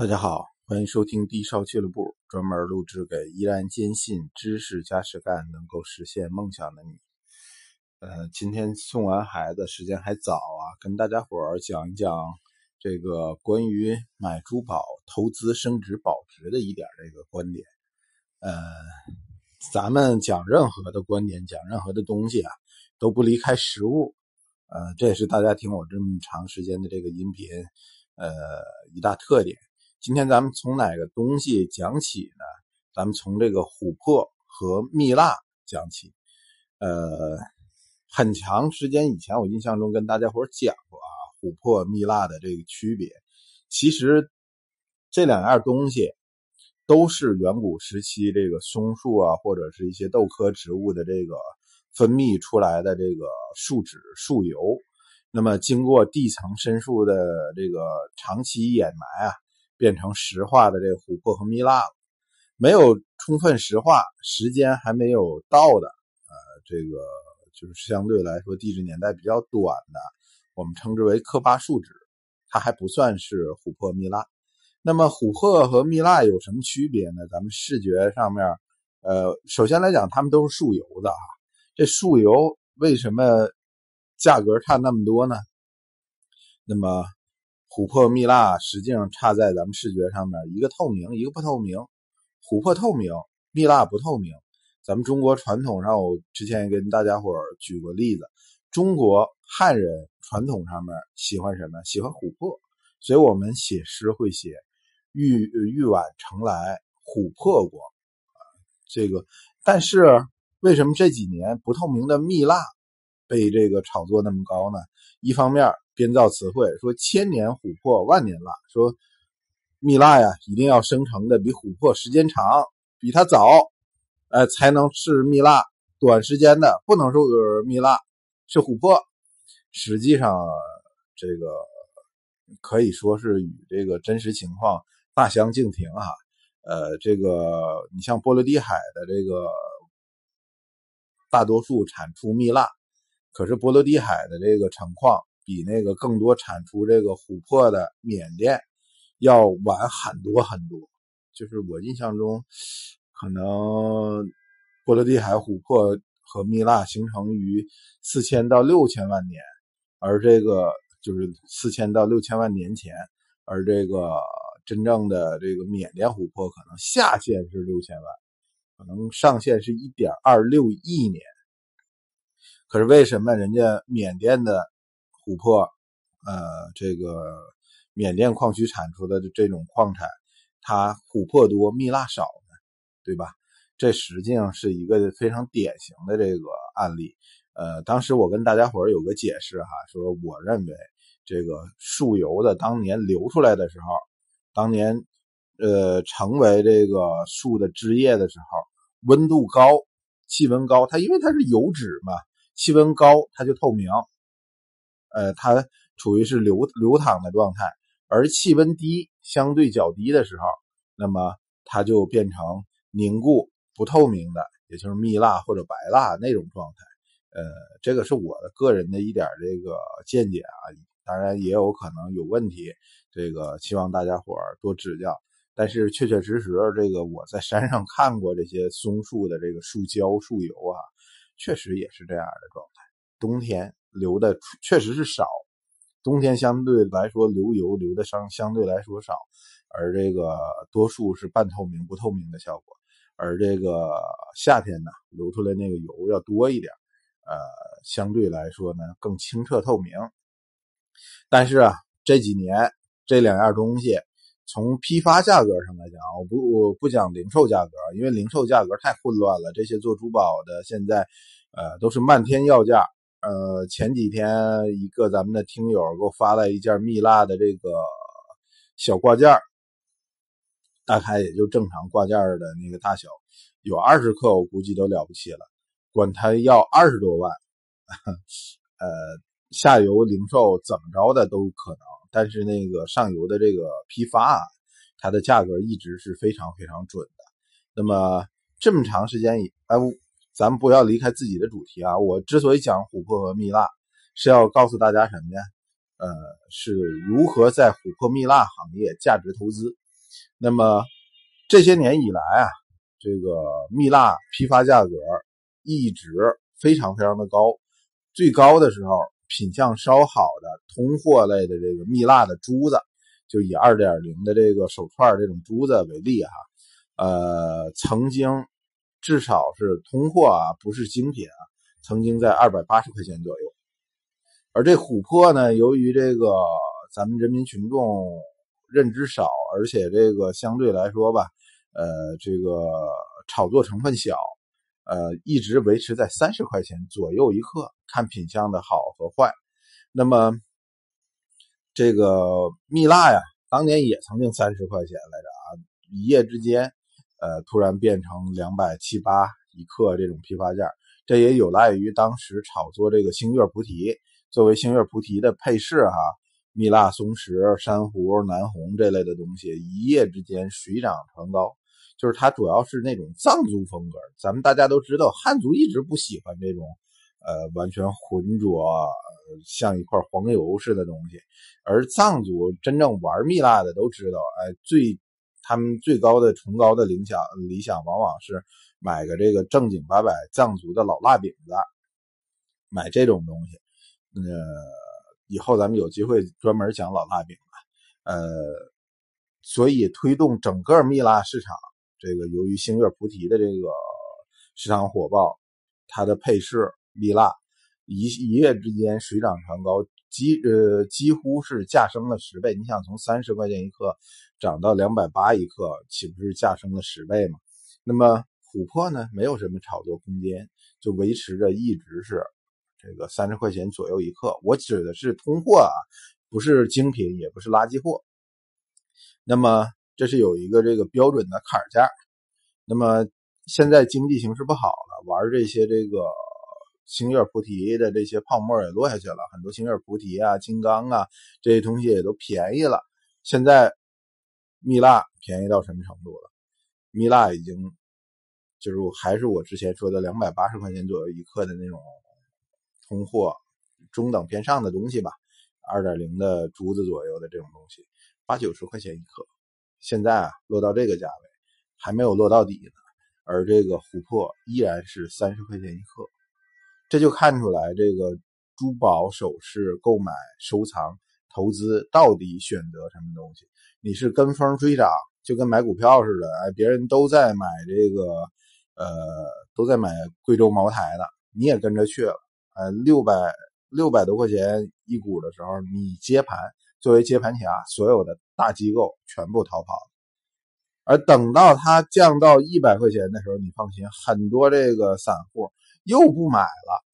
大家好，欢迎收听低烧俱乐部，专门录制给依然坚信知识加实干能够实现梦想的你。呃，今天送完孩子，时间还早啊，跟大家伙儿讲一讲这个关于买珠宝投资升值保值的一点这个观点。呃，咱们讲任何的观点，讲任何的东西啊，都不离开实物。呃，这也是大家听我这么长时间的这个音频，呃，一大特点。今天咱们从哪个东西讲起呢？咱们从这个琥珀和蜜蜡讲起。呃，很长时间以前，我印象中跟大家伙讲过啊，琥珀、蜜蜡的这个区别。其实这两样东西都是远古时期这个松树啊，或者是一些豆科植物的这个分泌出来的这个树脂、树油。那么经过地层深处的这个长期掩埋啊。变成石化的这个琥珀和蜜蜡了，没有充分石化，时间还没有到的，呃，这个就是相对来说地质年代比较短的，我们称之为科巴树脂，它还不算是琥珀蜜蜡。那么琥珀和蜜蜡有什么区别呢？咱们视觉上面，呃，首先来讲，它们都是树油的啊。这树油为什么价格差那么多呢？那么。琥珀蜜蜡实际上差在咱们视觉上面，一个透明，一个不透明。琥珀透明，蜜蜡不透明。咱们中国传统上，我之前也跟大家伙举过例子，中国汉人传统上面喜欢什么？喜欢琥珀，所以我们写诗会写“玉玉碗盛来琥珀光”啊。这个，但是为什么这几年不透明的蜜蜡被这个炒作那么高呢？一方面。编造词汇说千年琥珀万年蜡，说蜜蜡呀一定要生成的比琥珀时间长，比它早，哎才能是蜜蜡。短时间的不能说蜜蜡是琥珀。实际上这个可以说是与这个真实情况大相径庭啊。呃，这个你像波罗的海的这个大多数产出蜜蜡，可是波罗的海的这个产矿。比那个更多产出这个琥珀的缅甸要晚很多很多，就是我印象中，可能波罗的海琥珀和蜜蜡形成于四千到六千万年，而这个就是四千到六千万年前，而这个真正的这个缅甸琥珀可能下限是六千万，可能上限是一点二六亿年。可是为什么人家缅甸的？琥珀，呃，这个缅甸矿区产出的这种矿产，它琥珀多，蜜蜡少呢，对吧？这实际上是一个非常典型的这个案例。呃，当时我跟大家伙有个解释哈，说我认为这个树油的当年流出来的时候，当年呃成为这个树的枝叶的时候，温度高，气温高，它因为它是油脂嘛，气温高它就透明。呃，它处于是流流淌的状态，而气温低，相对较低的时候，那么它就变成凝固不透明的，也就是蜜蜡或者白蜡那种状态。呃，这个是我的个人的一点这个见解啊，当然也有可能有问题，这个希望大家伙多指教。但是确确实实，这个我在山上看过这些松树的这个树胶、树油啊，确实也是这样的状态。冬天。流的确实是少，冬天相对来说流油流的相相对来说少，而这个多数是半透明不透明的效果，而这个夏天呢流出来那个油要多一点，呃，相对来说呢更清澈透明。但是啊这几年这两样东西从批发价格上来讲，我不我不讲零售价格，因为零售价格太混乱了，这些做珠宝的现在呃都是漫天要价。呃，前几天一个咱们的听友给我发来一件蜜蜡的这个小挂件大概也就正常挂件的那个大小，有二十克，我估计都了不起了，管他要二十多万，呃，下游零售怎么着的都可能，但是那个上游的这个批发啊，它的价格一直是非常非常准的。那么这么长时间以，哎。咱们不要离开自己的主题啊！我之所以讲琥珀和蜜蜡，是要告诉大家什么呀？呃，是如何在琥珀蜜蜡行业价值投资。那么这些年以来啊，这个蜜蜡批发价格一直非常非常的高，最高的时候，品相稍好的通货类的这个蜜蜡的珠子，就以二点零的这个手串这种珠子为例哈，呃，曾经至少是通货啊，不是精品啊，曾经在二百八十块钱左右。而这琥珀呢，由于这个咱们人民群众认知少，而且这个相对来说吧，呃，这个炒作成分小，呃，一直维持在三十块钱左右一克，看品相的好和坏。那么这个蜜蜡呀，当年也曾经三十块钱来着啊，一夜之间，呃，突然变成两百七八一克这种批发价，这也有赖于当时炒作这个星月菩提。作为星月菩提的配饰，哈，蜜蜡、松石、珊瑚、南红这类的东西，一夜之间水涨船高。就是它主要是那种藏族风格，咱们大家都知道，汉族一直不喜欢这种，呃，完全浑浊，像一块黄油似的东西。而藏族真正玩蜜蜡的都知道，哎，最他们最高的崇高的理想理想，往往是买个这个正经八百藏族的老蜡饼子，买这种东西。呃，以后咱们有机会专门讲老蜡饼吧。呃，所以推动整个蜜蜡市场，这个由于星月菩提的这个市场火爆，它的配饰蜜蜡一一夜之间水涨船高，几呃几乎是价升了十倍。你想从三十块钱一克涨到两百八一克，岂不是价升了十倍吗？那么琥珀呢，没有什么炒作空间，就维持着一直是。这个三十块钱左右一克，我指的是通货啊，不是精品，也不是垃圾货。那么这是有一个这个标准的坎价。那么现在经济形势不好了，玩这些这个星月菩提的这些泡沫也落下去了，很多星月菩提啊、金刚啊这些东西也都便宜了。现在蜜蜡便宜到什么程度了？蜜蜡已经就是还是我之前说的两百八十块钱左右一克的那种。通货中等偏上的东西吧，二点零的珠子左右的这种东西，八九十块钱一克，现在啊落到这个价位，还没有落到底呢。而这个琥珀依然是三十块钱一克，这就看出来这个珠宝首饰购买、收藏、投资到底选择什么东西？你是跟风追涨，就跟买股票似的，哎，别人都在买这个，呃，都在买贵州茅台的，你也跟着去了。呃，六百六百多块钱一股的时候，你接盘，作为接盘侠，所有的大机构全部逃跑了。而等到它降到一百块钱的时候，你放心，很多这个散户又不买了。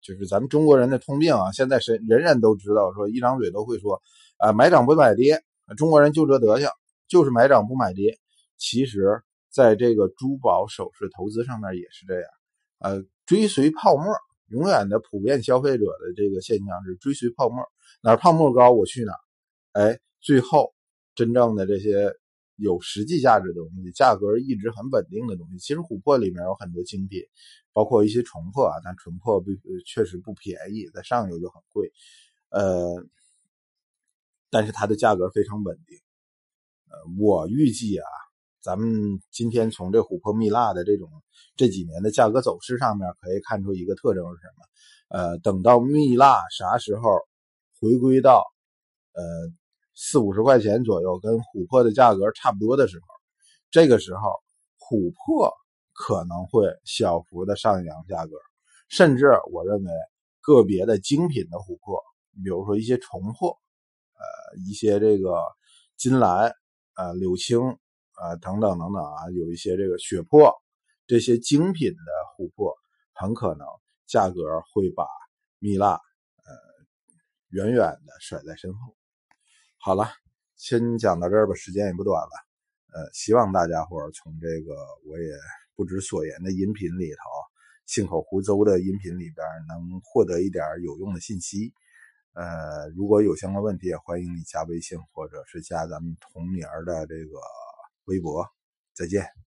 就是咱们中国人的通病啊，现在是人人都知道，说一张嘴都会说，啊，买涨不买跌，中国人就这德行，就是买涨不买跌。其实，在这个珠宝首饰投资上面也是这样，呃，追随泡沫。永远的普遍消费者的这个现象是追随泡沫，哪儿泡沫高我去哪儿。哎，最后真正的这些有实际价值的东西，价格一直很稳定的东西，其实琥珀里面有很多精品，包括一些纯珀啊，但纯珀不确实不便宜，在上游就很贵。呃，但是它的价格非常稳定。呃，我预计啊。咱们今天从这琥珀蜜蜡的这种这几年的价格走势上面可以看出一个特征是什么？呃，等到蜜蜡啥时候回归到呃四五十块钱左右，跟琥珀的价格差不多的时候，这个时候琥珀可能会小幅的上扬价格，甚至我认为个别的精品的琥珀，比如说一些重珀，呃，一些这个金兰，呃，柳青。啊，等等等等啊，有一些这个血珀，这些精品的琥珀，很可能价格会把蜜蜡远远的甩在身后。好了，先讲到这儿吧，时间也不短了。呃，希望大家伙从这个我也不知所言的音频里头，信口胡诌的音频里边，能获得一点有用的信息。呃，如果有相关问题，也欢迎你加微信或者是加咱们同名的这个。微博，再见。